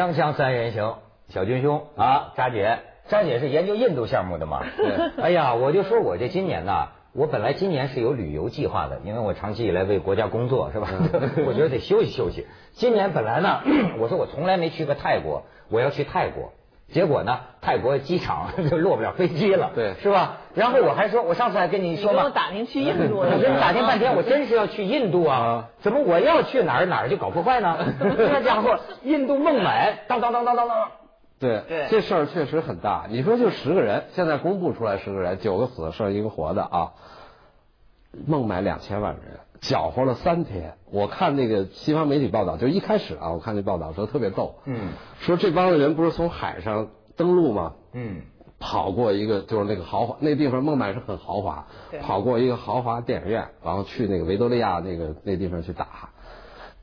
锵锵三人行，小军兄啊，扎姐，扎姐是研究印度项目的嘛？对。哎呀，我就说我这今年呐，我本来今年是有旅游计划的，因为我长期以来为国家工作，是吧？我觉得得休息休息。今年本来呢，我说我从来没去过泰国，我要去泰国。结果呢，泰国机场 就落不了飞机了，对，是吧？然后我还说，我上次还跟你说嘛，我打听去印度，我跟你打听半天，我真是要去印度啊！怎么我要去哪儿哪儿就搞破坏呢？这家伙，印度孟买，当当当当当当。对，这事儿确实很大。你说就十个人，现在公布出来十个人，九个死，剩一个活的啊。孟买两千万人，搅和了三天。我看那个西方媒体报道，就一开始啊，我看那报道说特别逗，嗯，说这帮子人不是从海上登陆吗？嗯，跑过一个就是那个豪华那地方，孟买是很豪华，跑过一个豪华电影院，然后去那个维多利亚那个那地方去打，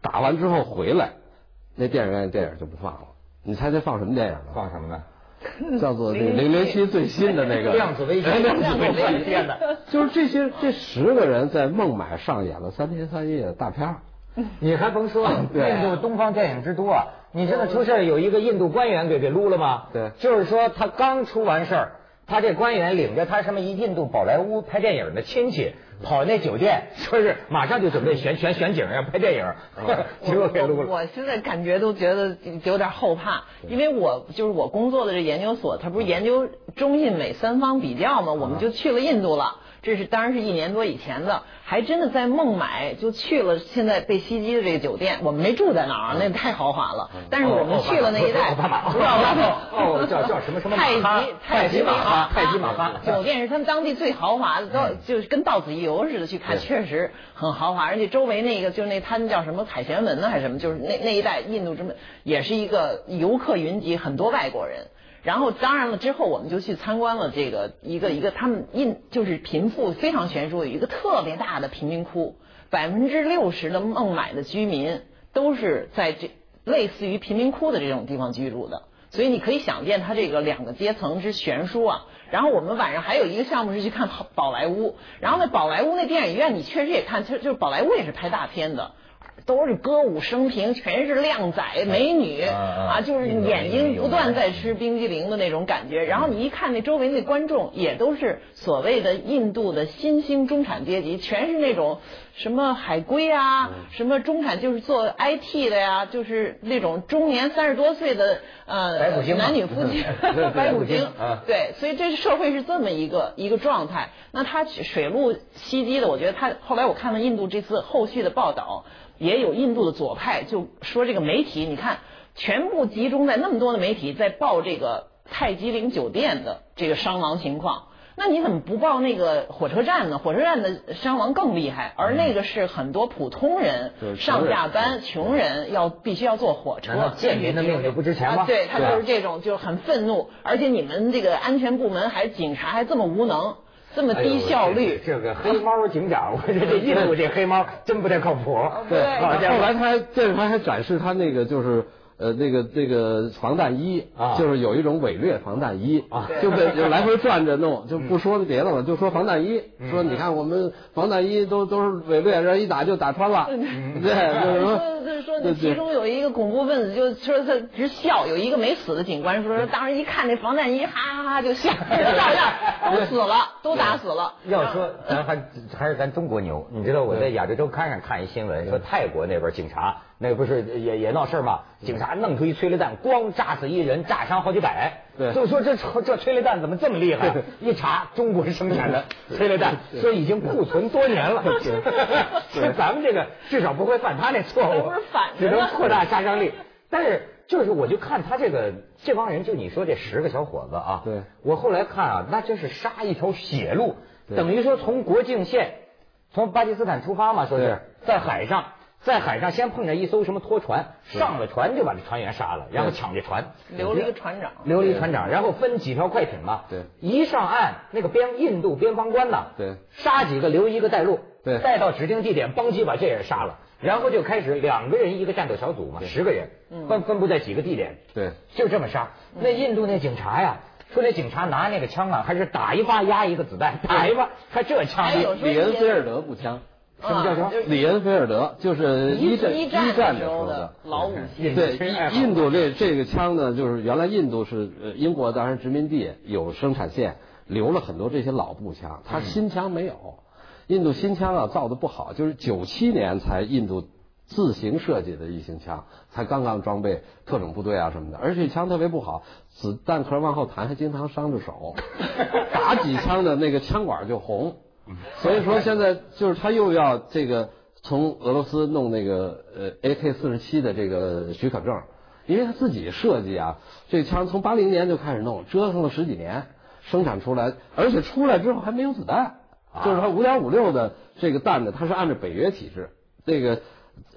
打完之后回来，那电影院电影就不放了。你猜这放什么电影呢？放什么呢？叫做这零零七最新的那个量子危机，量子危机。编的，就是这些这十个人在孟买上演了三天三夜的大片 你还甭说，印度东方电影之都啊，你知道出事有一个印度官员给给撸了吗？对，就是说他刚出完事儿，他这官员领着他什么一印度宝莱坞拍电影的亲戚。跑那酒店，说是马上就准备选选选景要拍电影，结果给录了。我现在感觉都觉得有点后怕，因为我就是我工作的这研究所，它不是研究中印美三方比较吗？我们就去了印度了。这是当然是一年多以前的，还真的在孟买就去了现在被袭击的这个酒店，我们没住在那儿，那太豪华了。但是我们去了那一带，不知道吧？哦，叫叫什么什么太极太极马哈太极马哈酒店是他们当地最豪华的，都就是跟到此一游似的去看，确实很豪华。而且周围那个就是那滩叫什么凯旋门呢，还是什么？就是那那一带印度这么也是一个游客云集，很多外国人。然后当然了，之后我们就去参观了这个一个一个他们印就是贫富非常悬殊有一个特别大的贫民窟，百分之六十的孟买的居民都是在这类似于贫民窟的这种地方居住的，所以你可以想见它这个两个阶层之悬殊啊。然后我们晚上还有一个项目是去看宝莱坞，然后那宝莱坞那电影院你确实也看，就就是宝莱坞也是拍大片的。都是歌舞升平，全是靓仔美女啊，就是眼睛不断在吃冰激凌的那种感觉。然后你一看那周围那观众，也都是所谓的印度的新兴中产阶级，全是那种什么海归啊，什么中产就是做 IT 的呀，就是那种中年三十多岁的呃男女夫妻，白骨精。对，所以这社会是这么一个一个状态。那他水陆袭击的，我觉得他后来我看了印度这次后续的报道。也有印度的左派就说这个媒体，你看全部集中在那么多的媒体在报这个泰姬陵酒店的这个伤亡情况，那你怎么不报那个火车站呢？火车站的伤亡更厉害，而那个是很多普通人上下班，穷人要必须要坐火车。贱民的命就不值钱吗？对他就是这种，就很愤怒，而且你们这个安全部门还警察还这么无能。这么低效率，这个黑猫警长，我觉得这印度这黑猫真不太靠谱。对，后来他电视台还展示他那个就是呃那个那个防弹衣啊，就是有一种伪劣防弹衣啊，就被就 来回转着弄，就不说别的了，就说防弹衣，说你看我们防弹衣都都是伪劣，人一打就打穿了，对，就是说。就是说，那其中有一个恐怖分子，就说他直笑。有一个没死的警官说，当时一看那防弹衣，哈哈哈就笑，照样都死了，都打死了。要说咱还还是咱中国牛，你知道我在亚洲周刊上看一新闻，说泰国那边警察那不是也也闹事吗？警察弄出一催泪弹，咣炸死一人，炸伤好几百。对，就说这这催泪弹怎么这么厉害？一查，中国生产的催泪弹，说已经库存多年了。说 咱们这个至少不会犯他那错误，只能扩大杀伤力。但是就是我就看他这个这帮人，就你说这十个小伙子啊，对，我后来看啊，那就是杀一条血路，等于说从国境线从巴基斯坦出发嘛，说是在海上。在海上先碰见一艘什么拖船，上了船就把这船员杀了，然后抢这船，留了一个船长，留了一个船长，然后分几条快艇嘛，对，一上岸那个边印度边防官呐，对，杀几个留一个带路，对，带到指定地点，邦机把这人杀了，然后就开始两个人一个战斗小组嘛，十个人分分布在几个地点，对，就这么杀。那印度那警察呀，说那警察拿那个枪啊，还是打一发压一个子弹，打一发，还这枪，李恩菲尔德步枪。什么叫什么？里恩菲尔德就是一战一战战的时候的老武器。对，印印度这这个枪呢，就是原来印度是呃英国当然殖民地有生产线，留了很多这些老步枪，它新枪没有。印度新枪啊造的不好，就是九七年才印度自行设计的一型枪，才刚刚装备特种部队啊什么的，而且枪特别不好，子弹壳往后弹，还经常伤着手，打几枪的那个枪管就红。所以说现在就是他又要这个从俄罗斯弄那个呃 AK 四十七的这个许可证，因为他自己设计啊，这枪从八零年就开始弄，折腾了十几年，生产出来，而且出来之后还没有子弹，就是它五点五六的这个弹呢，它是按照北约体制，这个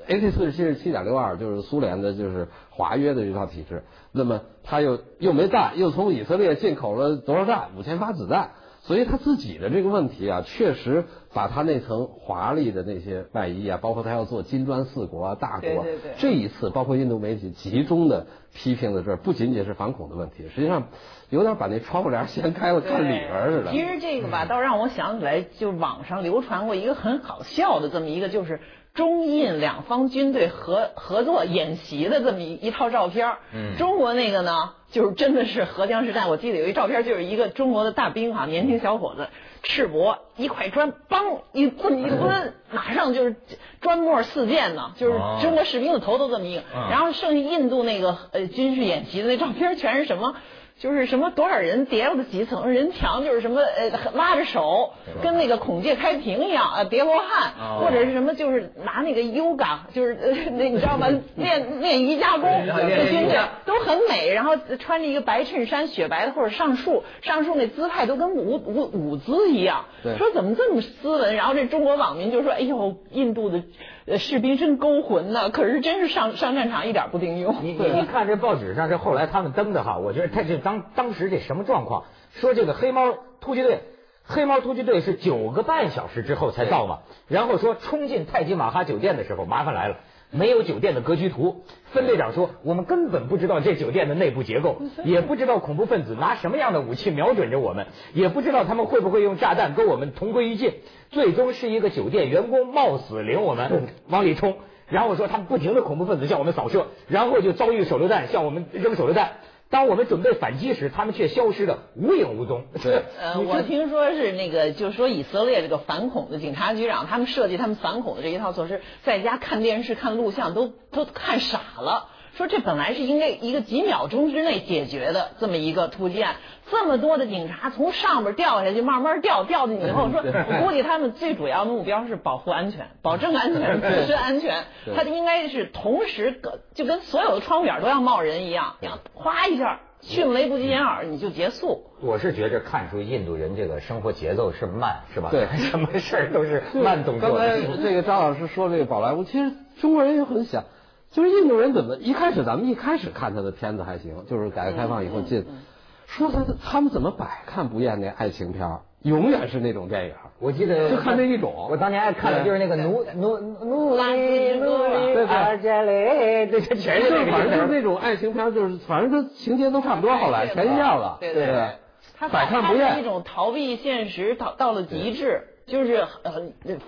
AK 四十七是七点六二，就是苏联的，就是华约的这套体制，那么他又又没弹，又从以色列进口了多少弹？五千发子弹。所以他自己的这个问题啊，确实把他那层华丽的那些外衣啊，包括他要做金砖四国啊、大国，这一次包括印度媒体集中的批评的这儿，不仅仅是反恐的问题，实际上有点把那窗户帘掀开了看里边似的。其实这个吧，倒让我想起来，就网上流传过一个很好笑的这么一个，就是中印两方军队合合作演习的这么一一套照片。嗯，中国那个呢？就是真的是荷枪实弹，我记得有一照片，就是一个中国的大兵哈，年轻小伙子，赤膊，一块砖，梆一这么一抡，马上就是砖末四溅呢，就是中国士兵的头都这么硬。然后剩下印度那个呃军事演习的那照片全是什么？就是什么多少人叠了几层人墙，就是什么呃拉着手，跟那个孔雀开屏一样啊，叠罗汉，或者是什么就是拿那个 yoga，就是那你知道吗？练 练瑜伽功的军队都很美，然后穿着一个白衬衫，雪白的或者上树，上树那姿态都跟舞舞舞姿一样。说怎么这么斯文？然后这中国网民就说：“哎呦，印度的。”呃，士兵真勾魂呐！可是真是上上战场一点不顶用。你你你看这报纸上这后来他们登的哈，我觉得他这当当时这什么状况？说这个黑猫突击队，黑猫突击队是九个半小时之后才到嘛，然后说冲进泰姬玛哈酒店的时候，麻烦来了。没有酒店的格局图，分队长说我们根本不知道这酒店的内部结构，也不知道恐怖分子拿什么样的武器瞄准着我们，也不知道他们会不会用炸弹跟我们同归于尽。最终是一个酒店员工冒死领我们往里冲，然后说他们不停的恐怖分子向我们扫射，然后就遭遇手榴弹向我们扔手榴弹。当我们准备反击时，他们却消失的无影无踪。对，呃，我听说是那个，就是说以色列这个反恐的警察局长，他们设计他们反恐的这一套措施，在家看电视、看录像都都看傻了。说这本来是应该一个几秒钟之内解决的这么一个突击案，这么多的警察从上边掉下去，慢慢掉掉进去以后，说 我估计他们最主要的目标是保护安全、保证安全、自身安全，他应该是同时就跟所有的窗户眼都要冒人一样，哗一下迅雷不及掩耳你就结束。我是觉着看出印度人这个生活节奏是慢，是吧？对，什么事儿都是慢动作。刚才这个张老师说这个宝莱坞，其实中国人也很想。就是印度人怎么一开始咱们一开始看他的片子还行，就是改革开放以后进，说他他们怎么百看不厌那爱情片永远是那种电影。我记得就看那一种，我当年爱看的就是那个努努努力努力阿加雷，这这全是反正就是那种爱情片，就是反正它情节都差不多，后来全一样了。对对，他百看不厌，一种逃避现实到到了极致。就是呃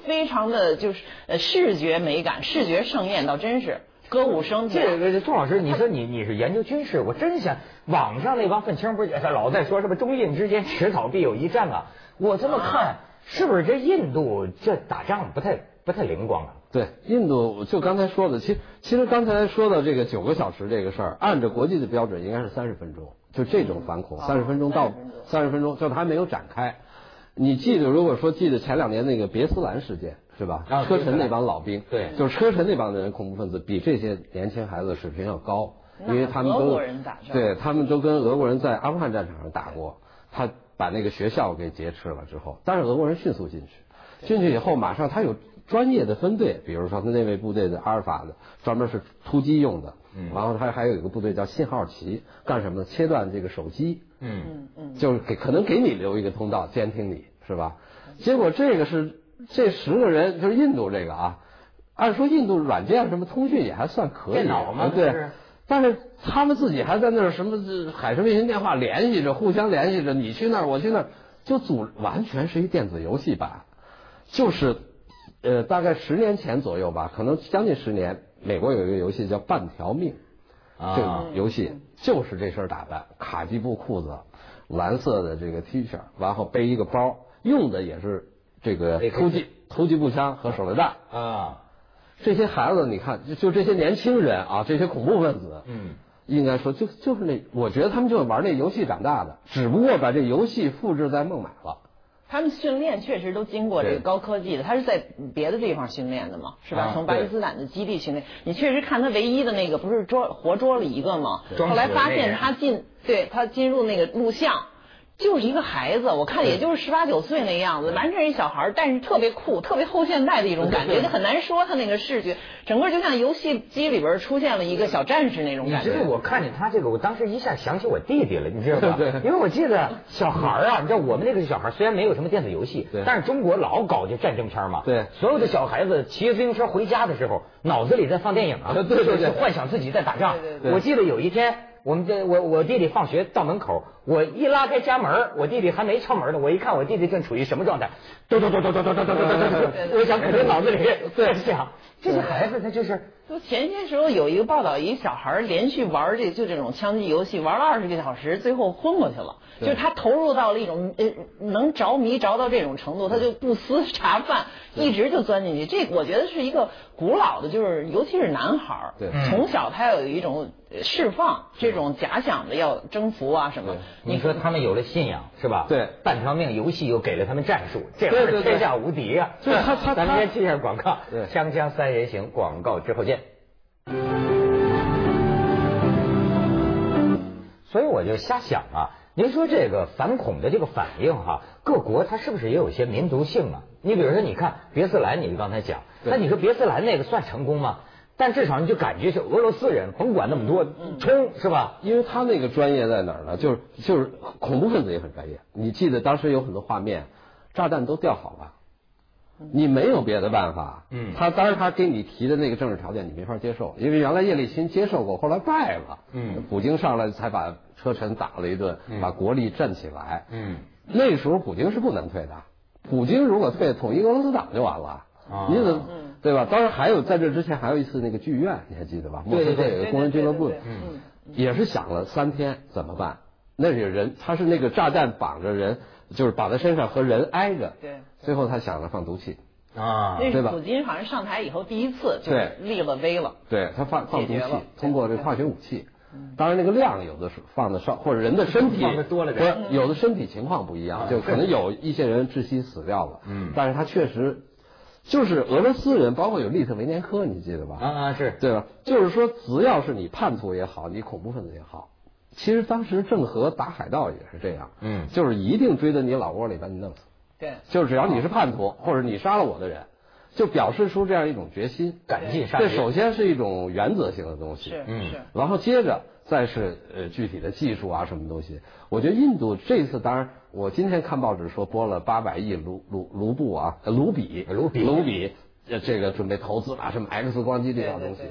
非常的就是呃视觉美感，视觉盛宴，倒真是。歌舞升平。这个钟老师，你说你你是研究军事，我真想网上那帮愤青不是老在说什么中印之间迟早必有一战啊？我这么看，是不是这印度这打仗不太不太灵光啊？对，印度就刚才说的，其其实刚才说到这个九个小时这个事儿，按照国际的标准应该是三十分钟，就这种反恐三十分钟到三十分钟，就是还没有展开。你记得，如果说记得前两年那个别斯兰事件。是吧？车臣那帮老兵，对，就是车臣那帮的人，恐怖分子比这些年轻孩子水平要高，因为他们都对他们都跟俄国人在阿富汗战场上打过，他把那个学校给劫持了之后，但是俄国人迅速进去，进去以后马上他有专业的分队，比如说他那位部队的阿尔法的，专门是突击用的，嗯，然后他还有一个部队叫信号旗，干什么呢？切断这个手机，嗯嗯，就是给可能给你留一个通道监听你是吧？结果这个是。这十个人就是印度这个啊，按说印度软件什么通讯也还算可以，电脑嘛对，但是他们自己还在那儿什么海事卫星电话联系着，互相联系着，你去那儿我去那儿，就组完全是一电子游戏版，就是呃，大概十年前左右吧，可能将近十年，美国有一个游戏叫《半条命》，啊这个游戏就是这身打扮，卡其布裤子，蓝色的这个 T 恤，然后背一个包，用的也是这个突击突击步枪和手榴弹。啊，这些孩子，你看，就就这些年轻人啊，这些恐怖分子，嗯，应该说就就是那，我觉得他们就是玩那游戏长大的，只不过把这游戏复制在孟买了。他们训练确实都经过这个高科技的，他是在别的地方训练的嘛，是吧？啊从巴基斯坦的基地训练，你确实看他唯一的那个不是捉活捉了一个吗？装后来发现他进，对他进入那个录像。就是一个孩子，我看也就是十八九岁那样子，完全是一小孩儿，但是特别酷，特别后现代的一种感觉，就很难说他那个视觉，整个就像游戏机里边出现了一个小战士那种感觉。你知道我看见他这个，我当时一下想起我弟弟了，你知道吧？对因为我记得小孩儿啊，你知道我们那个小孩虽然没有什么电子游戏对，但是中国老搞这战争片嘛。对所有的小孩子骑着自行车回家的时候，脑子里在放电影啊，对对对幻想自己在打仗对对。对我记得有一天。我们这我我弟弟放学到门口，我一拉开家门，我弟弟还没敲门呢。我一看我弟弟正处于什么状态，咚咚咚咚咚咚咚咚咚咚咚，我想肯定脑子里在想，这些孩子他就是就前些时候有一个报道，一小孩儿连续玩这就这种枪击游戏，玩了二十个小时，最后昏过去了。就是他投入到了一种呃能着迷着到这种程度，他就不思 茶饭，一直就钻进去。这我觉得是一个古老的，就是尤其是男孩儿，对从小他要有一种呃释放这种假想的要征服啊什么。你说他们有了信仰是吧？对半条命游戏又给了他们战术，这玩意对对对儿天下无敌啊！就是他他他咱们先接一下广告，对锵锵三人行广告之后见。所以我就瞎想啊，您说这个反恐的这个反应哈、各国它是不是也有一些民族性啊？你比如说，你看别斯兰，你刚才讲，那你说别斯兰那个算成功吗？但至少你就感觉是俄罗斯人，甭管那么多，冲是吧？因为他那个专业在哪儿呢？就是就是恐怖分子也很专业。你记得当时有很多画面，炸弹都吊好了，你没有别的办法。嗯他当然他给你提的那个政治条件你没法接受，因为原来叶利钦接受过，后来败了。嗯普京上来才把车臣打了一顿，把国力振起来。嗯，那时候普京是不能退的，普京如果退，统一俄罗斯党就完了。啊你怎么对吧？当然还有在这之前还有一次那个剧院，你还记得吧？莫斯科有个工人俱乐部也是想了三天怎么办？那里人他是那个炸弹绑着人，就是绑在身上和人挨着。对最后他想了放毒气，啊那对吧是普京好像上台以后第一次就对立了威了。对他放放毒气通过这个化学武器。当然，那个量有的是放的少，或者人的身体放得多了点不是有的身体情况不一样，就可能有一些人窒息死掉了。嗯但是他确实就是俄罗斯人，包括有利特维年科，你记得吧？啊啊是，对吧？就是说，只要是你叛徒也好，你恐怖分子也好，其实当时郑和打海盗也是这样，嗯就是一定追到你老窝里把你弄死，对，就是只要你是叛徒或者你杀了我的人，就表示出这样一种决心。赶尽杀绝。这首先是一种原则性的东西，是嗯是。然后接着再是呃具体的技术啊什么东西。我觉得印度这次当然，我今天看报纸说拨了八百亿卢卢卢布啊，呃卢比卢比卢比。呃，这个准备投资啊，什么 X 光机这套东西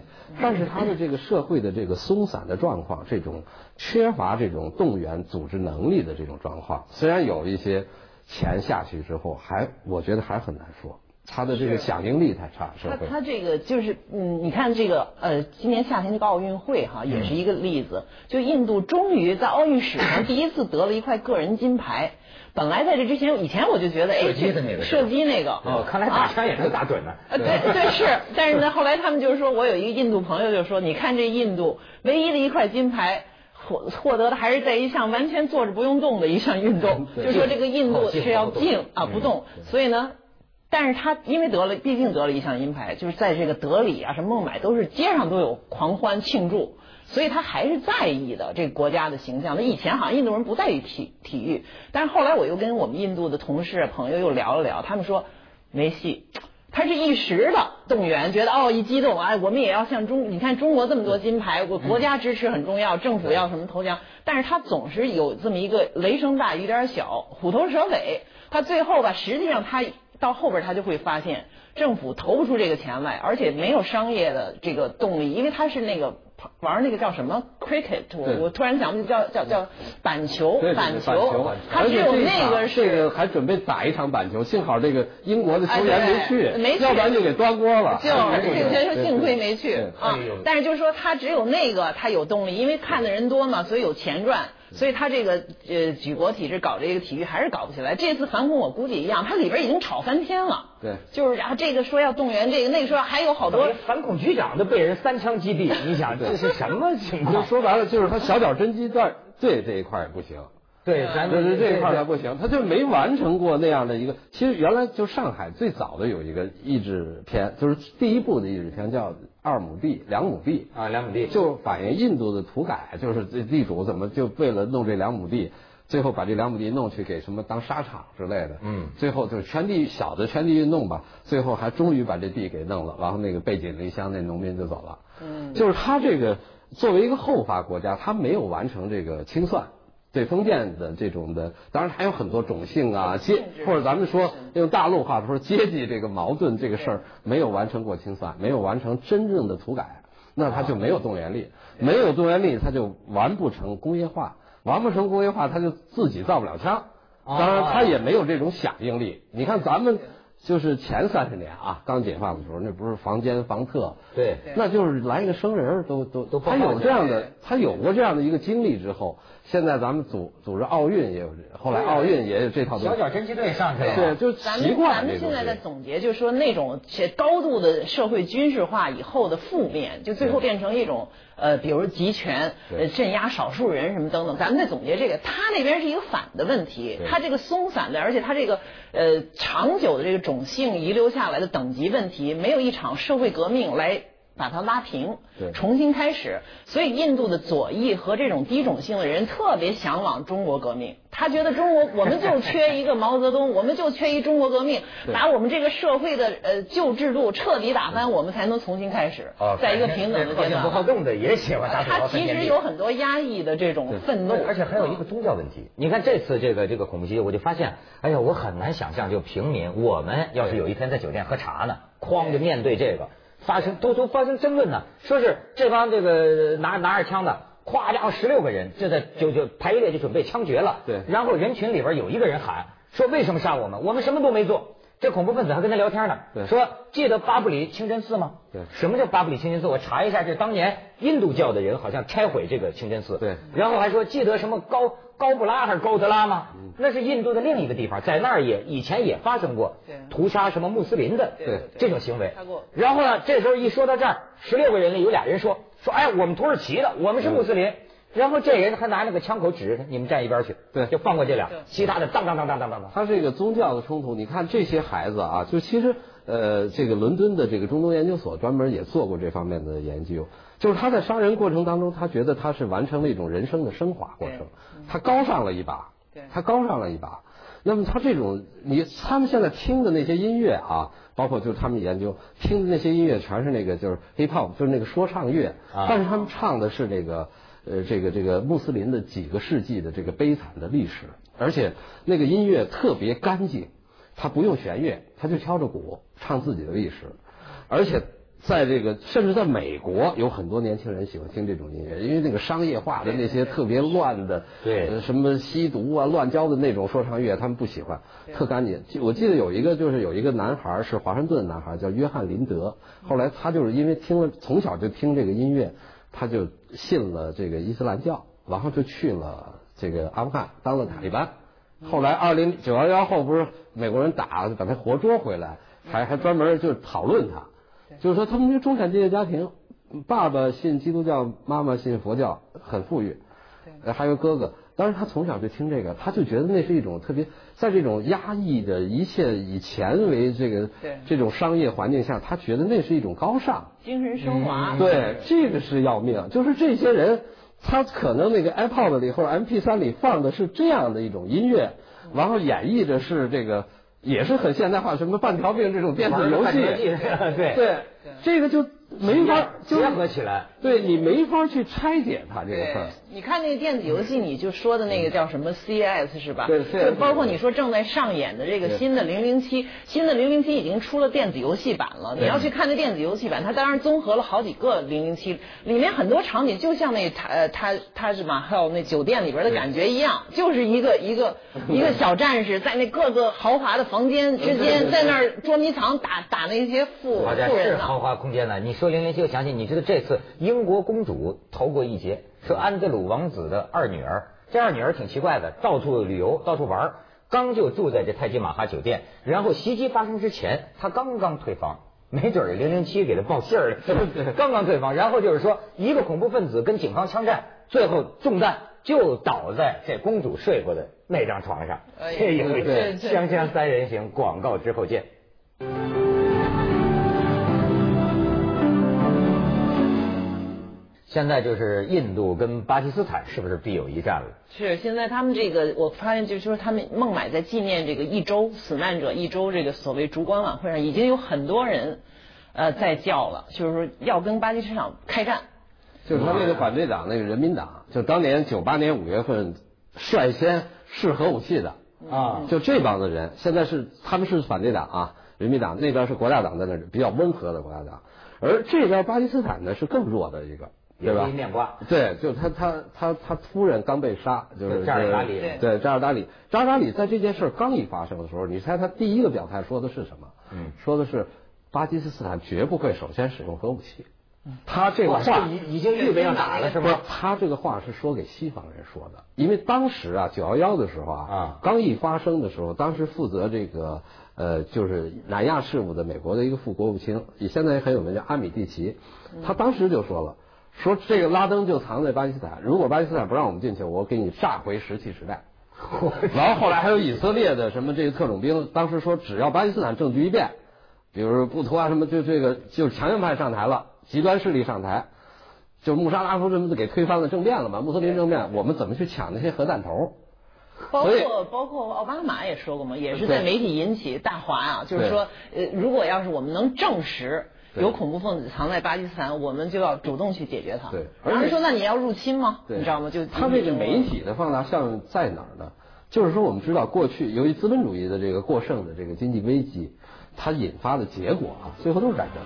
但是它的这个社会的这个松散的状况，这种缺乏这种动员组织能力的这种状况，虽然有一些钱下去之后，还我觉得还很难说，它的这个响应力太差，社会。他他这个就是嗯，你看这个呃，今年夏天这个奥运会哈，也是一个例子。就印度终于在奥运史上第一次得了一块个人金牌。本来在这之前，以前我就觉得，哎，射击的那个射击那个，哦，看来打枪也能打准呢。呃，对对是，但是呢，后来他们就是说，我有一个印度朋友就说，你看这印度唯一的一块金牌。获获得的还是在一项完全坐着不用动的一项运动，对就说这个印度是要静啊不动，所以呢，但是他因为得了，毕竟得了一项银牌，就是在这个德里啊、什么孟买都是街上都有狂欢庆祝，所以他还是在意的这个国家的形象。那以前好像印度人不在意体体育，但是后来我又跟我们印度的同事朋友又聊了聊，他们说没戏。他是一时的动员，觉得哦一激动，哎，我们也要像中，你看中国这么多金牌，我国家支持很重要，政府要什么投降，但是他总是有这么一个雷声大雨点小，虎头蛇尾。他最后吧，实际上他到后边他就会发现，政府投不出这个钱来，而且没有商业的这个动力，因为他是那个玩那个叫什么 cricket，我我突然想不起叫叫叫板球板球，他只有那个是这个还准备打一场板球，幸好这个英国的球员哎没去对，没去要不然就给端锅了。就哎这个先说幸亏没去啊但是就是说他只有那个他有动力，因为看的人多嘛，所以有钱赚，所以他这个呃举国体制搞这个体育还是搞不起来。这次反恐我估计一样，他里边已经吵翻天了。对就是然后这个说要动员这个，那个说还有好多反恐局长都被人三枪击毙，你想这是什么情就况？说白了，就是他小脚侦缉队队这一块也不行。对，咱对对，这一块儿不行，他就没完成过那样的一个。其实原来就上海最早的有一个译制片，就是第一部的译制片叫《二亩地两亩地》啊，两亩地就反映印度的土改，就是这地主怎么就为了弄这两亩地，最后把这两亩地弄去给什么当沙场之类的。嗯最后就是圈地小的圈地运动吧，最后还终于把这地给弄了，然后那个背井离乡，那农民就走了。嗯就是他这个作为一个后发国家，他没有完成这个清算。对封建的这种的，当然还有很多种姓啊、阶或者咱们说用大陆话说阶级这个矛盾这个事儿没有完成过清算，没有完成真正的土改，那他就没有动员力，没有动员力他就完不成工业化，完不成工业化他就自己造不了枪，哦当然他也没有这种响应力。你看咱们就是前三十年啊，刚解放的时候，那不是防奸防特，对。那就是来一个生人都都都他有这样的，他有过这样的一个经历之后，现在咱们组组织奥运也有，后来奥运也有这套东西，小脚侦缉队上去了，对，就咱们习惯咱们现了这种在在总结，就是说那种且高度的社会军事化以后的负面，就最后变成一种呃，比如集权、呃镇压少数人什么等等。咱们再总结这个，他那边是一个反的问题，他这个松散的，而且他这个呃长久的这个种姓遗留下来的等级问题，没有一场社会革命来。把它拉平对，重新开始。所以印度的左翼和这种低种姓的人特别向往中国革命，他觉得中国我们就缺一个毛泽东，我们就缺一中国革命，把我们这个社会的呃旧制度彻底打翻，我们才能重新开始哦，，在一个平等的阶好静不好段。动的也喜欢打土他其实有很多压抑的这种愤怒，而且还有一个宗教问题。你看这次这个这个恐怖袭击，我就发现，哎呀，我很难想象，就平民，我们要是有一天在酒店喝茶呢，哐就面对这个，发生都都发生争论呢，说是这帮这个拿拿着枪的。咵家伙，十六个人就在就就排列就准备枪决了。对然后人群里边有一个人喊说：“为什么杀我们？我们什么都没做。”这恐怖分子还跟他聊天呢，对说记得巴布里清真寺吗？对什么叫巴布里清真寺？我查一下，这当年印度教的人好像拆毁这个清真寺。对然后还说记得什么高高布拉还是高德拉吗？那是印度的另一个地方，在那儿也以前也发生过屠杀什么穆斯林的这种行为。然后呢，这时候一说到这儿，十六个人里有俩人说说，哎，我们土耳其的，我们是穆斯林。然后这人还拿那个枪口指着他，你们站一边去，对就放过这俩，其他的当当当当当当当。他是一个宗教的冲突。你看这些孩子啊，就其实呃，这个伦敦的这个中东研究所专门也做过这方面的研究，就是他在杀人过程当中，他觉得他是完成了一种人生的升华过程，他高尚了一把，他高尚了一把。那么他这种，你他们现在听的那些音乐啊，包括就是他们研究听的那些音乐，全是那个就是 hip hop，就是那个说唱乐，啊。但是他们唱的是那个呃这个这个穆斯林的几个世纪的这个悲惨的历史，而且那个音乐特别干净，他不用弦乐，他就敲着鼓唱自己的历史，而且。在这个，甚至在美国，有很多年轻人喜欢听这种音乐，因为那个商业化的那些特别乱的，对呃什么吸毒啊、乱交的那种说唱乐，他们不喜欢，特干净。我记得有一个就是有一个男孩是华盛顿男孩，叫约翰林德。后来他就是因为听了从小就听这个音乐，他就信了这个伊斯兰教，然后就去了这个阿富汗当了塔利班。后来二零九幺幺后不是美国人打把他活捉回来，还还专门就讨论他，就是说他们这中产阶级家庭，爸爸信基督教，妈妈信佛教，很富裕。对还有哥哥，当时他从小就听这个，他就觉得那是一种特别，在这种压抑的一切以钱为这个对这种商业环境下，他觉得那是一种高尚。精神升华。对，这个是要命。就是这些人，他可能那个 iPod 里或者 MP 3里放的是这样的一种音乐，然后演绎的是这个也是很现代化，什么半条命这种电子游戏。对对，这个就没法结合起来。对你没法去拆解它这个事儿。你看那个电子游戏，你就说的那个叫什么 CS 是吧？对，就包括你说正在上演的这个新的零零七，新的零零七已经出了电子游戏版了。你要去看那电子游戏版，它当然综合了好几个零零七，里面很多场景就像那他呃他他是马还有那酒店里边的感觉一样，就是一个一个 一个小战士在那各个豪华的房间之间，在那儿捉迷藏打打那些富富人。是豪华空间呢。你说零零七，我想起你知道这次英国公主逃过一劫，说安德鲁王子的二女儿，这二女儿挺奇怪的，到处旅游，到处玩儿，刚就住在这泰姬玛哈酒店，然后袭击发生之前，她刚刚退房。没准儿零零七给她报信儿了，刚刚退房，然后就是说一个恐怖分子跟警方枪战，最后中弹就倒在这公主睡过的那张床上。这一回对对锵锵三人行广告之后见。现在就是印度跟巴基斯坦是不是必有一战了？是，现在他们这个，我发现就是说，他们孟买在纪念这个一周死难者一周这个所谓烛光晚会上，已经有很多人呃在叫了，就是说要跟巴基斯坦开战。就是他那个反对党，那个人民党，就当年九八年五月份率先试核武器的。啊。就这帮子人，现在是他们是反对党啊，人民党那边是国大党在那儿比较温和的国大党，而这边巴基斯坦呢是更弱的一个，对吧。对，就他他他他夫人刚被杀，就是扎尔达里对对扎尔达里，扎尔达里在这件事刚一发生的时候，你猜他第一个表态说的是什么？嗯，说的是巴基斯坦绝不会首先使用核武器。他这个话已已经预备要打了是不是吗？他这个话是说给西方人说的，因为当时啊九幺幺的时候啊，啊刚一发生的时候，当时负责这个呃就是南亚事务的美国的一个副国务卿，也现在也很有名叫阿米蒂奇，他当时就说了。说这个拉登就藏在巴基斯坦，如果巴基斯坦不让我们进去，我给你炸回石器时代。然后后来还有以色列的什么这个特种兵，当时说只要巴基斯坦政局一变，比如说布图啊什么，就这个就是强硬派上台了，极端势力上台，就穆沙拉夫什么的给推翻了政变了嘛，穆斯林政变，我们怎么去抢那些核弹头？包括包括奥巴马也说过嘛，也是在媒体引起大哗啊，就是说，呃，如果要是我们能证实对有恐怖分子藏在巴基斯坦，我们就要主动去解决它。对然后人说那你要入侵吗？对你知道吗？就他这个媒体的放大效应在哪儿呢？就是说，我们知道过去由于资本主义的这个过剩的这个经济危机，它引发的结果啊，最后都是战争。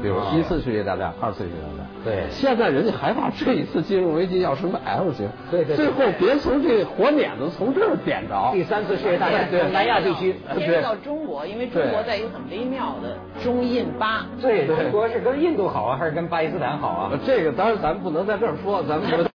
比如一次世界大战、二次世界大战。对现在人家害怕这一次金融危机要什么 L 型，对对对最后别从这火捻子从这儿点着。第三次世界大战，对南亚地区，牵涉到中国，因为中国在一个很微妙的中印巴。对中国是跟印度好啊，还是跟巴基斯坦好啊？这个当然咱们不能在这儿说，咱们说。